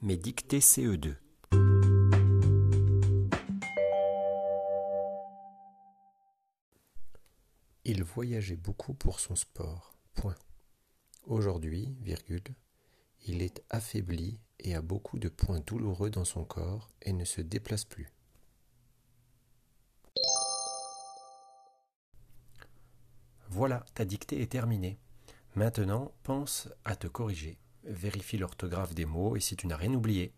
Mes dictées CE2. Il voyageait beaucoup pour son sport. Point. Aujourd'hui, virgule, il est affaibli et a beaucoup de points douloureux dans son corps et ne se déplace plus. Voilà, ta dictée est terminée. Maintenant, pense à te corriger. Vérifie l'orthographe des mots et si tu n'as rien oublié.